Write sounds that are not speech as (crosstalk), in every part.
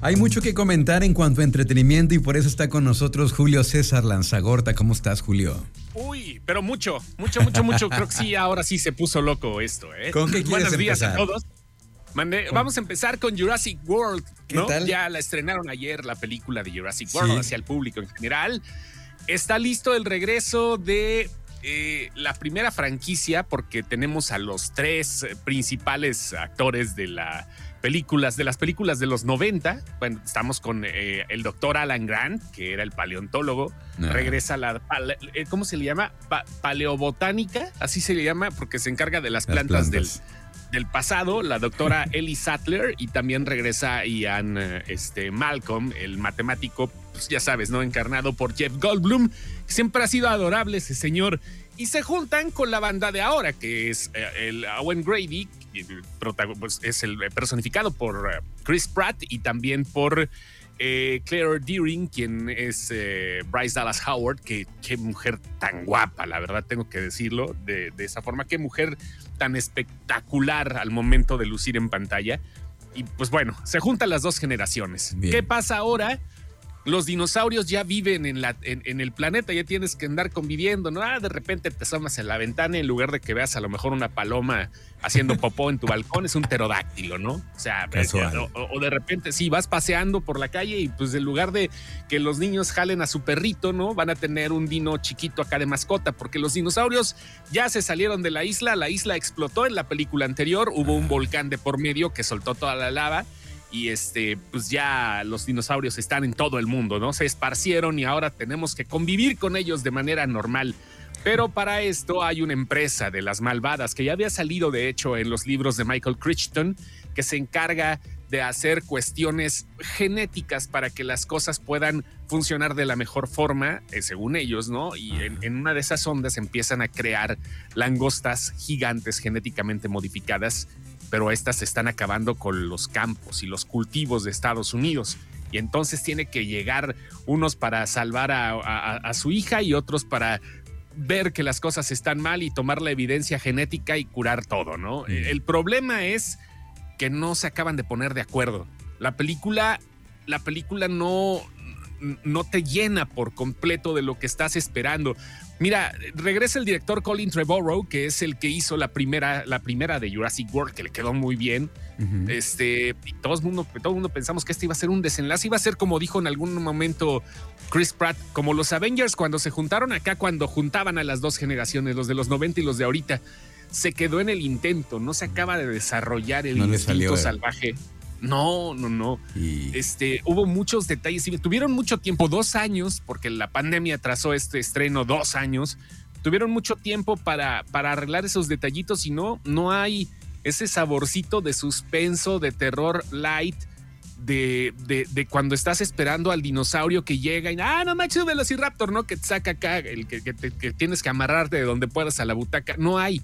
Hay mucho que comentar en cuanto a entretenimiento y por eso está con nosotros Julio César Lanzagorta. ¿Cómo estás, Julio? Uy, pero mucho, mucho, mucho, mucho. (laughs) Creo que sí, ahora sí se puso loco esto, ¿eh? ¿Con qué quieres Buenos días empezar? a todos. Mande- vamos a empezar con Jurassic World. ¿Qué ¿no? tal? Ya la estrenaron ayer la película de Jurassic Sí. World hacia el público en general. Está listo el regreso de eh, la primera franquicia porque tenemos a los tres eh, principales actores de la películas de las películas de los 90. Bueno, estamos con eh, el doctor Alan Grant, que era el paleontólogo. Ah. Regresa la pale- eh, ¿cómo se le llama? Pa- paleobotánica, así se le llama porque se encarga de las Las plantas, plantas. Del, del pasado, la doctora (laughs) Ellie Sattler y también regresa Ian eh, este, Malcolm, el matemático, pues ya sabes, ¿no? Encarnado por Jeff Goldblum. Siempre ha sido adorable ese señor. Y se juntan con la banda de ahora, que es eh, el Owen Grady, pues, es el personificado por eh, Chris Pratt y también por eh, Claire Deering, quien es eh, Bryce Dallas Howard, que qué mujer tan guapa, la verdad tengo que decirlo de, de esa forma, qué mujer tan espectacular al momento de lucir en pantalla. Y pues bueno, se juntan las dos generaciones. Bien. ¿Qué pasa ahora? Los dinosaurios ya viven en, la, en, en el planeta, ya tienes que andar conviviendo, ¿no? Ah, de repente te asomas en la ventana en lugar de que veas a lo mejor una paloma haciendo popó en tu balcón, es un pterodáctilo, ¿no? O sea, o, o- o de repente, sí, vas paseando por la calle y pues en lugar de que los niños jalen a su perrito, ¿no? Van a tener un dino chiquito acá de mascota, porque los dinosaurios ya se salieron de la isla, la isla explotó en la película anterior, hubo un volcán de por medio que soltó toda la lava y este, pues ya los dinosaurios están en todo el mundo, ¿no? Se esparcieron y ahora tenemos que convivir con ellos de manera normal. Pero para esto hay una empresa de las malvadas que ya había salido de hecho en los libros de Michael Crichton que se encarga de hacer cuestiones genéticas para que las cosas puedan funcionar de la mejor forma, eh, según ellos, ¿no? Y en, en una de esas ondas empiezan a crear langostas gigantes genéticamente modificadas, pero estas están acabando con los campos y los cultivos de Estados Unidos. Y entonces tiene que llegar unos para salvar a, a- a su hija y otros para ver que las cosas están mal y tomar la evidencia genética y curar todo, ¿no? Mm. El problema es que no se acaban de poner de acuerdo. La película, la película no, no te llena por completo de lo que estás esperando. Mira, regresa el director Colin Trevorrow, que es el que hizo la primera, la primera de Jurassic World, que le quedó muy bien. Este, y todo el mundo, todo el mundo pensamos que este iba a ser un desenlace, iba a ser como dijo en algún momento Chris Pratt, como los Avengers cuando se juntaron acá, cuando juntaban a las dos generaciones, los de los 90 y los de ahorita. Se quedó en el intento, no se acaba de desarrollar el No instinto salió, eh. No, no, no. Y Este, hubo muchos detalles y tuvieron mucho tiempo, dos años, porque la pandemia atrasó este estreno dos años. Tuvieron mucho tiempo para, para arreglar esos detallitos y no, no hay ese saborcito de suspenso, de terror light, de, de, de cuando estás esperando al dinosaurio que llega y, ah, no manches, velociraptor, ¿no? Que te saca acá, el que, que que tienes que amarrarte de donde puedas a la butaca. No hay,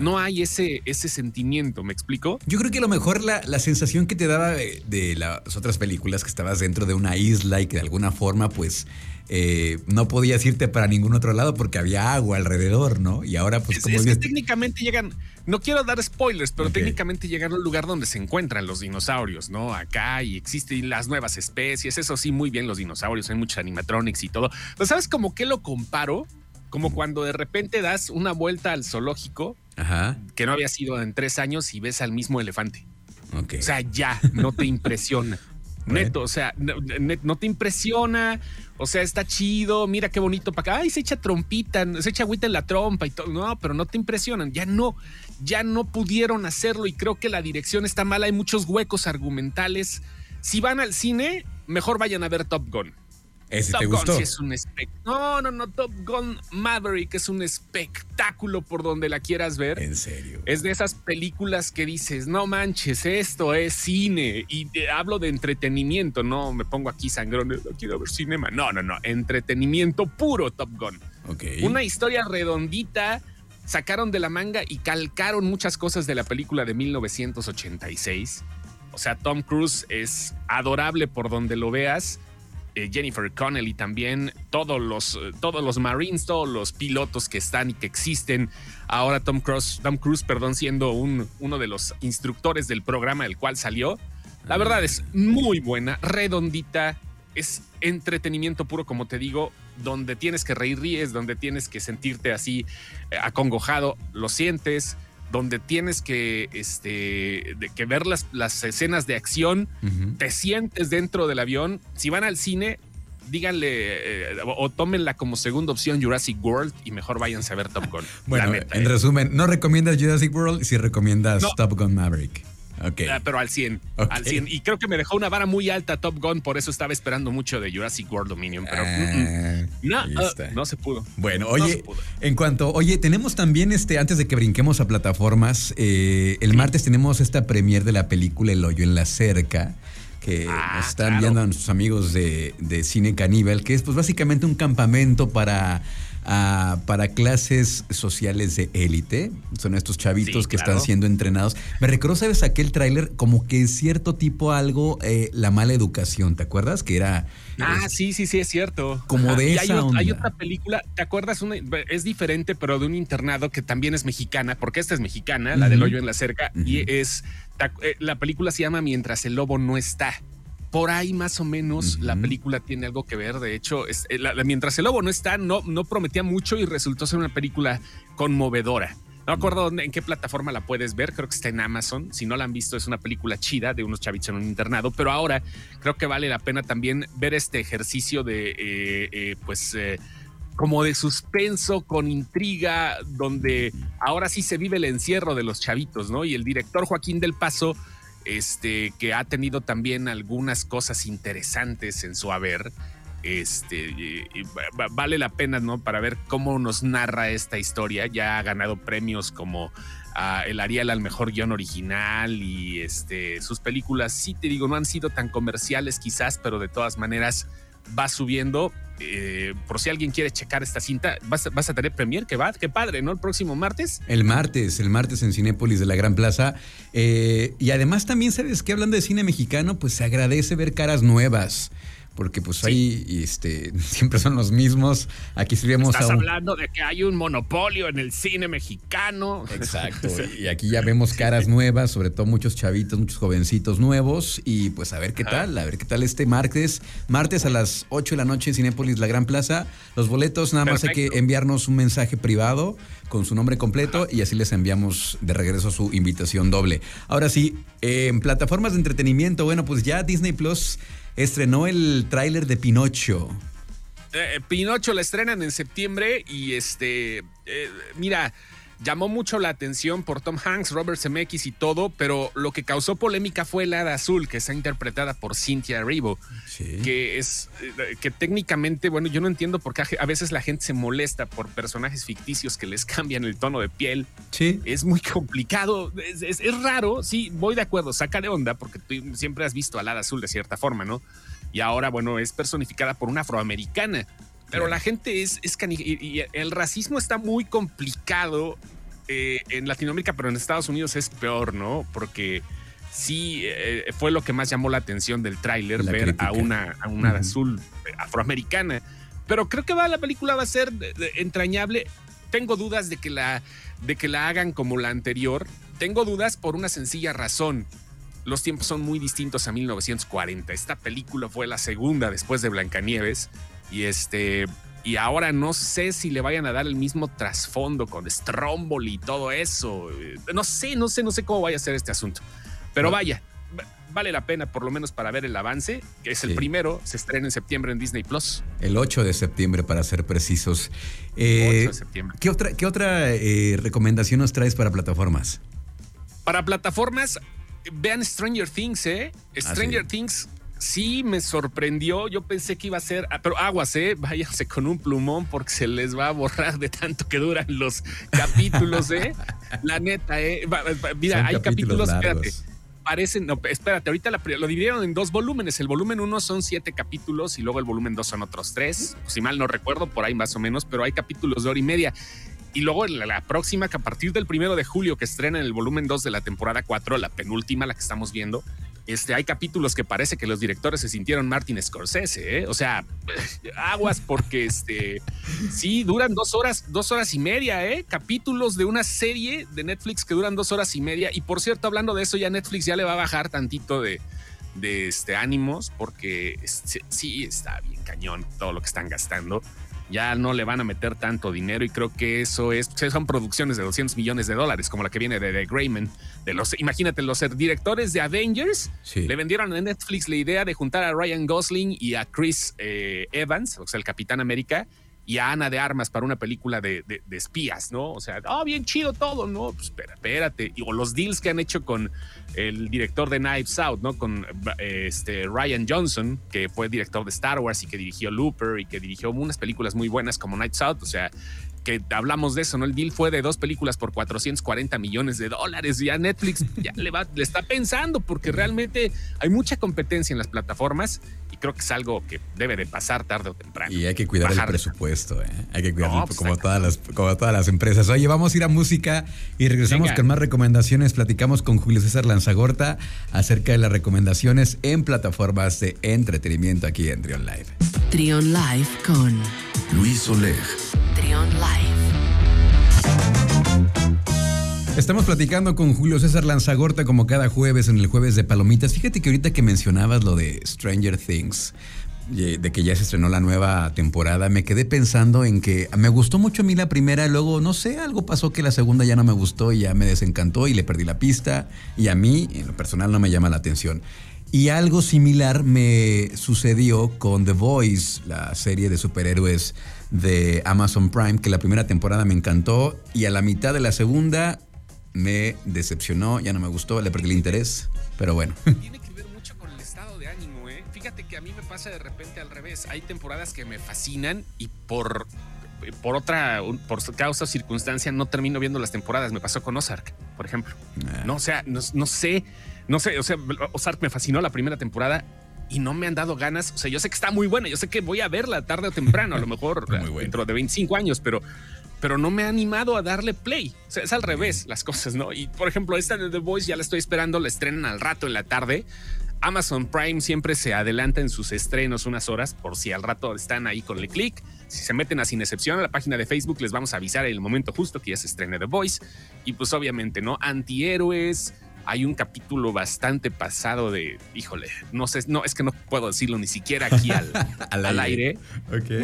no hay ese, ese sentimiento, ¿me explico? yo creo que a lo mejor la, la sensación que te daba de, de las otras películas que estabas dentro de una isla y que de alguna forma pues eh, no podías irte para ningún otro lado porque había agua alrededor, ¿no? Y ahora pues es, como es que dices- técnicamente llegan, no quiero dar spoilers, pero técnicamente llegan a un lugar donde se encuentran los dinosaurios, ¿no? Acá y existen las nuevas especies, eso sí, muy bien los dinosaurios, hay muchos animatronics y todo. Pero ¿sabes como qué lo comparo? Como cuando de repente das una vuelta al zoológico Ajá, que no había sido en tres años y ves al mismo elefante. O sea, ya, no te impresiona. (laughs) Neto, o sea, no, no te impresiona, o sea, está chido, mira qué bonito para acá, ay, se echa trompita, se echa agüita en la trompa y todo, no, pero no te impresionan, ya no, ya no pudieron hacerlo y creo que la dirección está mala, hay muchos huecos argumentales. Si van al cine, mejor vayan a ver Top Gun. ¿Ese Top te Gun sí es un No, no, no, Top Gun Maverick es un espectáculo por donde la quieras ver. En serio. Es de esas películas que dices, no manches, esto es cine. Y hablo de entretenimiento, no me pongo aquí sangrón, "No quiero ver cinema. No, no, no, entretenimiento puro Top Gun. Ok. Una historia redondita, sacaron de la manga y calcaron muchas cosas de la película de 1986. O sea, Tom Cruise es adorable por donde lo veas. Eh, Jennifer Connelly también, todos los, eh, todos los Marines, todos los pilotos que están y que existen. Ahora Tom Cruise, Tom Cruise perdón, siendo un, uno de los instructores del programa del cual salió. La verdad es muy buena, redondita, es entretenimiento puro, como te digo, donde tienes que reír, ríes, donde tienes que sentirte así eh, acongojado, lo sientes, donde tienes que, este, que ver las, las escenas de acción, te sientes dentro del avión. Si van al cine, díganle eh, o tómenla como segunda opción Jurassic World y mejor váyanse a ver Top Gun. (laughs) bueno, en ¿eh? resumen, no recomiendas Jurassic World si recomiendas Top Gun Maverick. Okay. Ah, pero al 100, al 100. Y creo que me dejó una vara muy alta Top Gun, por eso estaba esperando mucho de Jurassic World Dominion, pero ah, no, ah, no se pudo. Bueno, oye, en cuanto, oye, tenemos también este, antes de que brinquemos a plataformas, eh, el martes tenemos esta premier de la película El hoyo en la cerca que nos están viendo a nuestros amigos de, de Cine Caníbal, que es pues básicamente un campamento para para clases sociales de élite. Son estos chavitos que están siendo entrenados. Me recuerdo, ¿sabes? Aquel tráiler como que cierto tipo algo, eh, la mala educación, ¿te acuerdas? Que era... Ah, sí, sí, sí, es cierto. Como de esa hay, hay, otra película, ¿te acuerdas? es diferente, pero de un internado que también es mexicana, porque esta es mexicana, la del hoyo en la cerca, y es... Eh, la película se llama Mientras el lobo no está por ahí más o menos la película tiene algo que ver. De hecho, es, eh, mientras el lobo no está, no, no prometía mucho y resultó ser una película conmovedora. No me acuerdo en qué plataforma la puedes ver, creo que está en Amazon. Si no la han visto, es una película chida de unos chavitos en un internado, pero ahora creo que vale la pena también ver este ejercicio de, eh, eh, pues, como de suspenso con intriga, donde ahora sí se vive el encierro de los chavitos, ¿no? Y el director Joaquín del Paso este, que ha tenido también algunas cosas interesantes en su haber. Este, vale la pena, ¿no? Para ver cómo nos narra esta historia. Ya ha ganado premios como ah, el Ariel al mejor guion original y este, sus películas, sí te digo, no han sido tan comerciales quizás, pero de todas maneras va subiendo. Eh, por si alguien quiere checar esta cinta, vas, a tener premier, que va, qué padre, ¿no? El próximo martes. El martes, el martes en Cinépolis de la Gran Plaza. Eh, y además también, ¿sabes que Hablando de cine mexicano, pues se agradece ver caras nuevas porque pues ahí este, (laughs) siempre son los mismos. Aquí escribimos Estás hablando de que hay un monopolio en el cine mexicano. Exacto. (laughs) y aquí ya vemos caras nuevas, sobre todo muchos chavitos, muchos jovencitos nuevos. Y pues a ver qué tal, a ver qué tal este martes. Martes a las 8 de la noche en Cinépolis La Gran Plaza. Los boletos nada más hay que enviarnos un mensaje privado con su nombre completo y así les enviamos de regreso su invitación doble. Ahora sí, en plataformas de entretenimiento, bueno, pues ya Disney Plus estrenó el tráiler de Pinocho. Eh, Pinocho la estrenan en septiembre y este, eh, mira, llamó mucho la atención por Tom Hanks, Robert Zemeckis y todo, pero lo que causó polémica fue el hada azul, que está interpretada por Cynthia Erivo, que es eh, que técnicamente, bueno, yo no entiendo por qué a veces la gente se molesta por personajes ficticios que les cambian el tono de piel. Sí. Es muy complicado, es, raro, sí, voy de acuerdo, saca de onda, porque tú siempre has visto al hada azul de cierta forma, ¿no? Y ahora, bueno, es personificada por una afroamericana. Pero la gente es, es y, el racismo está muy complicado eh, en Latinoamérica, pero en Estados Unidos es peor, ¿no? Porque sí eh, fue lo que más llamó la atención del tráiler, ver a una, a una azul afroamericana. Pero creo que va, la película va a ser entrañable. Tengo dudas de que, la, de que la hagan como la anterior. Tengo dudas por una sencilla razón. Los tiempos son muy distintos a 1940. Esta película fue la segunda después de Blancanieves. Y este, y ahora no sé si le vayan a dar el mismo trasfondo con Stromboli y todo eso. No sé, no sé, no sé cómo vaya a ser este asunto. Pero vaya, vale la pena por lo menos para ver el avance, que es el primero, se estrena en septiembre en Disney Plus. El 8 de septiembre, para ser precisos. 8 de eh, septiembre. ¿Qué otra, qué otra eh, recomendación nos traes para plataformas? Para plataformas, vean Stranger Things, ¿eh? Ah, Stranger Things sí me sorprendió. Yo pensé que iba a ser, ah, pero aguas, ¿eh? Váyanse con un plumón porque se les va a borrar de tanto que duran los capítulos, ¿eh? La neta, ¿eh? Mira, hay capítulos, espérate. Parecen, no, espérate, ahorita lo dividieron en dos volúmenes. El volumen uno son siete capítulos y luego el volumen dos son otros tres. Si mal no recuerdo, por ahí más o menos, pero hay capítulos de hora y media. Y luego la, la, próxima, que a partir del primero de julio, que estrena en el volumen 2 de la temporada 4, la penúltima, la que estamos viendo, este, hay capítulos que parece que los directores se sintieron Martin Scorsese, ¿eh? o sea, (laughs) aguas porque este, sí, duran dos horas, dos horas y media, ¿eh? capítulos de una serie de Netflix que duran dos horas y media. Y por cierto, hablando de eso, ya Netflix ya le va a bajar tantito de, de este, ánimos porque sí está bien cañón todo lo que están gastando ya no le van a meter tanto dinero y creo que eso es, son producciones de 200 millones de dólares, como la que viene de The Greyman. De los, imagínate, los directores de Avengers le vendieron a Netflix la idea de juntar a Ryan Gosling y a Chris eh, Evans, o sea, el Capitán América, y a Ana de Armas para una película de, espías, ¿no? O sea, oh, bien chido todo, ¿no? Pues espera, espérate. o los deals que han hecho con el director de Knives Out, ¿no? Con este Ryan Johnson, que fue director de Star Wars y que dirigió Looper y que dirigió unas películas muy buenas como Knives Out. O sea, que hablamos de eso, ¿no? El deal fue de dos películas por 440 millones de dólares. Ya Netflix ya le, va, le está pensando porque realmente hay mucha competencia en las plataformas y creo que es algo que debe de pasar tarde o temprano. Y hay que cuidar el presupuesto, ¿eh? Hay que cuidarlo pues como, todas las, como todas las empresas. Oye, vamos a ir a música y regresamos con más recomendaciones. Platicamos con Julio César Lanzagorta acerca de las recomendaciones en plataformas de entretenimiento aquí en Trion Live. Trion Live con Luis Oleg. Trion Live. Estamos platicando con Julio César Lanzagorta como cada jueves en el jueves de Palomitas. Fíjate que ahorita que mencionabas lo de Stranger Things, de que ya se estrenó la nueva temporada, me quedé pensando en que me gustó mucho a mí la primera, luego no sé, algo pasó que la segunda ya no me gustó y ya me desencantó y le perdí la pista y a mí en lo personal no me llama la atención. Y algo similar me sucedió con The Voice, la serie de superhéroes de Amazon Prime, que la primera temporada me encantó y a la mitad de la segunda me decepcionó, ya no me gustó, le perdí el interés, pero bueno. (laughs) Tiene que ver mucho con el estado de ánimo, ¿eh? Fíjate que a mí me pasa de repente al revés. Hay temporadas que me fascinan y por, por otra, por causa o circunstancia no termino viendo las temporadas. Me pasó con Ozark, por ejemplo. Ah. No, o sea, no, no sé, no sé, o sea, Ozark me fascinó la primera temporada y no me han dado ganas. O sea, yo sé que está muy buena, yo sé que voy a verla tarde o temprano, a lo mejor (laughs) dentro de 25 años, pero, pero no me ha animado a darle play. O sea, es al revés las cosas, ¿no? Y por ejemplo, esta de The Voice ya la estoy esperando, la estrenan al rato en la tarde. Amazon Prime siempre se adelanta en sus estrenos unas horas por si al rato están ahí con el clic. Si se meten a Sin Excepción a la página de Facebook, les vamos a avisar en el momento justo que ya se estrene The Voice. Y pues obviamente, ¿no? Antihéroes, hay un capítulo bastante pasado de, híjole, no sé, no, es que no puedo decirlo ni siquiera aquí al, (laughs) al, aire.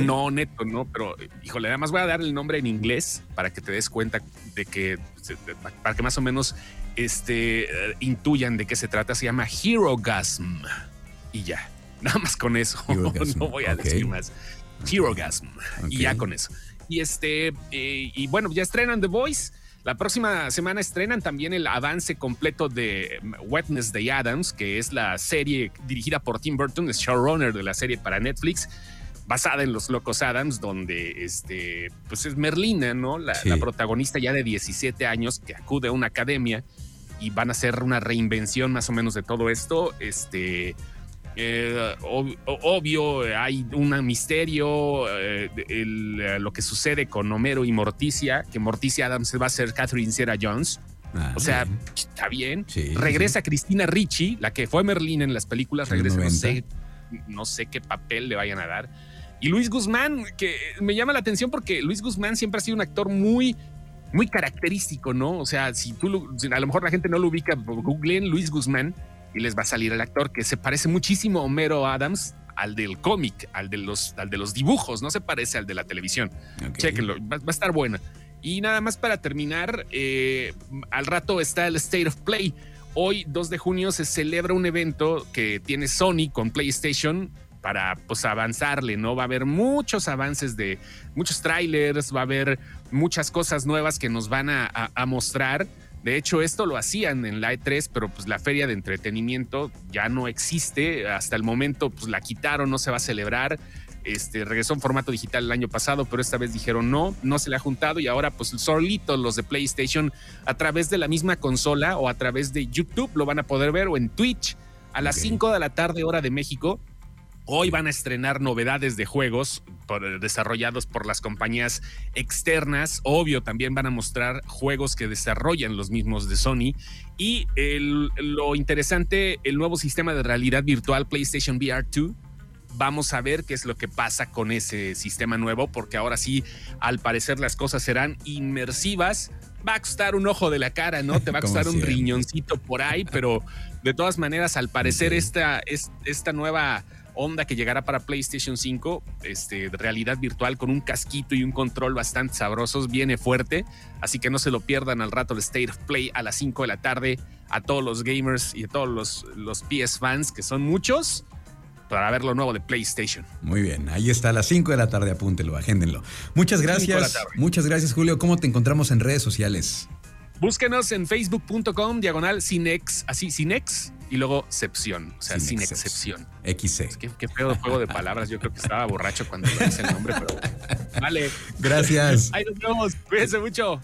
No, neto, no, pero híjole, además voy a dar el nombre en inglés para que te des cuenta de que, para que más o menos este, eh, intuyan de qué se trata. Se llama Hero Gasm. Y ya, (laughs) nada más con eso. (laughs) no voy a decir más. Hero Gasm. Y ya con eso. Y este, eh, y bueno, ya estrenan The Voice. La próxima semana estrenan también el avance completo de Wednesday Adams, que es la serie dirigida por Tim Burton, es showrunner de la serie para Netflix, basada en Los Locos Adams, donde este, pues es Merlina, ¿no? La, la protagonista ya de 17 años que acude a una academia y van a hacer una reinvención más o menos de todo esto. Este eh, obvio, hay un misterio, eh, lo que sucede con Homero y Morticia, que Morticia Adams va a ser Catherine Sarah Jones. Ah, o sea, está bien. regresa Cristina Ricci, la que fue Merlín en las películas, regresa, no sé, no sé qué papel le vayan a dar. Y Luis Guzmán, que me llama la atención porque Luis Guzmán siempre ha sido un actor muy, muy característico, ¿no? O sea, si tú, a lo mejor la gente no lo ubica, googleen Luis Guzmán y les va a salir el actor que se parece muchísimo a Homero Adams, al del cómic, al de los, al de los dibujos, no se parece al de la televisión. Chequenlo, va, a estar buena. Y nada más para terminar, eh, al rato está el State of Play. Hoy, 2 de junio, se celebra un evento que tiene Sony con PlayStation para pues avanzarle, ¿no? Va a haber muchos avances de muchos trailers, va a haber muchas cosas nuevas que nos van a, a mostrar de hecho, esto lo hacían en la E3, pero pues la feria de entretenimiento ya no existe. Hasta el momento, pues la quitaron, no se va a celebrar. Este, regresó en formato digital el año pasado, pero esta vez dijeron no, no se le ha juntado y ahora pues solitos los de PlayStation a través de la misma consola o a través de YouTube lo van a poder ver o en Twitch a las 5 de la tarde hora de México Hoy van a estrenar novedades de juegos desarrollados por las compañías externas. Obvio, también van a mostrar juegos que desarrollan los mismos de Sony. Y lo interesante, el nuevo sistema de realidad virtual PlayStation VR 2. Vamos a ver qué es lo que pasa con ese sistema nuevo, porque ahora sí, al parecer las cosas serán inmersivas. Va a costar un ojo de la cara, ¿no? Te va a costar un riñoncito por ahí, pero De todas maneras, al parecer, esta, esta nueva onda que llegará para PlayStation 5, este, realidad virtual con un casquito y un control bastante sabrosos, viene fuerte, así que no se lo pierdan al rato el State of Play a las 5 de la tarde a todos los gamers y a todos los, los PS fans, que son muchos, para ver lo nuevo de PlayStation. Muy bien, ahí está a las 5 de la tarde, apúntenlo, agéndenlo. Muchas gracias. Muchas gracias, Julio. ¿Cómo te encontramos en redes sociales? Búsquenos en facebook.com, diagonal Cinex, así Cinex, y luego Cepción, o sea, sin, excepción. XC. Qué, qué pedo juego de palabras. Yo creo que estaba borracho cuando le hice el nombre, pero (laughs) vale. Gracias. Ahí nos vemos. Cuídense mucho.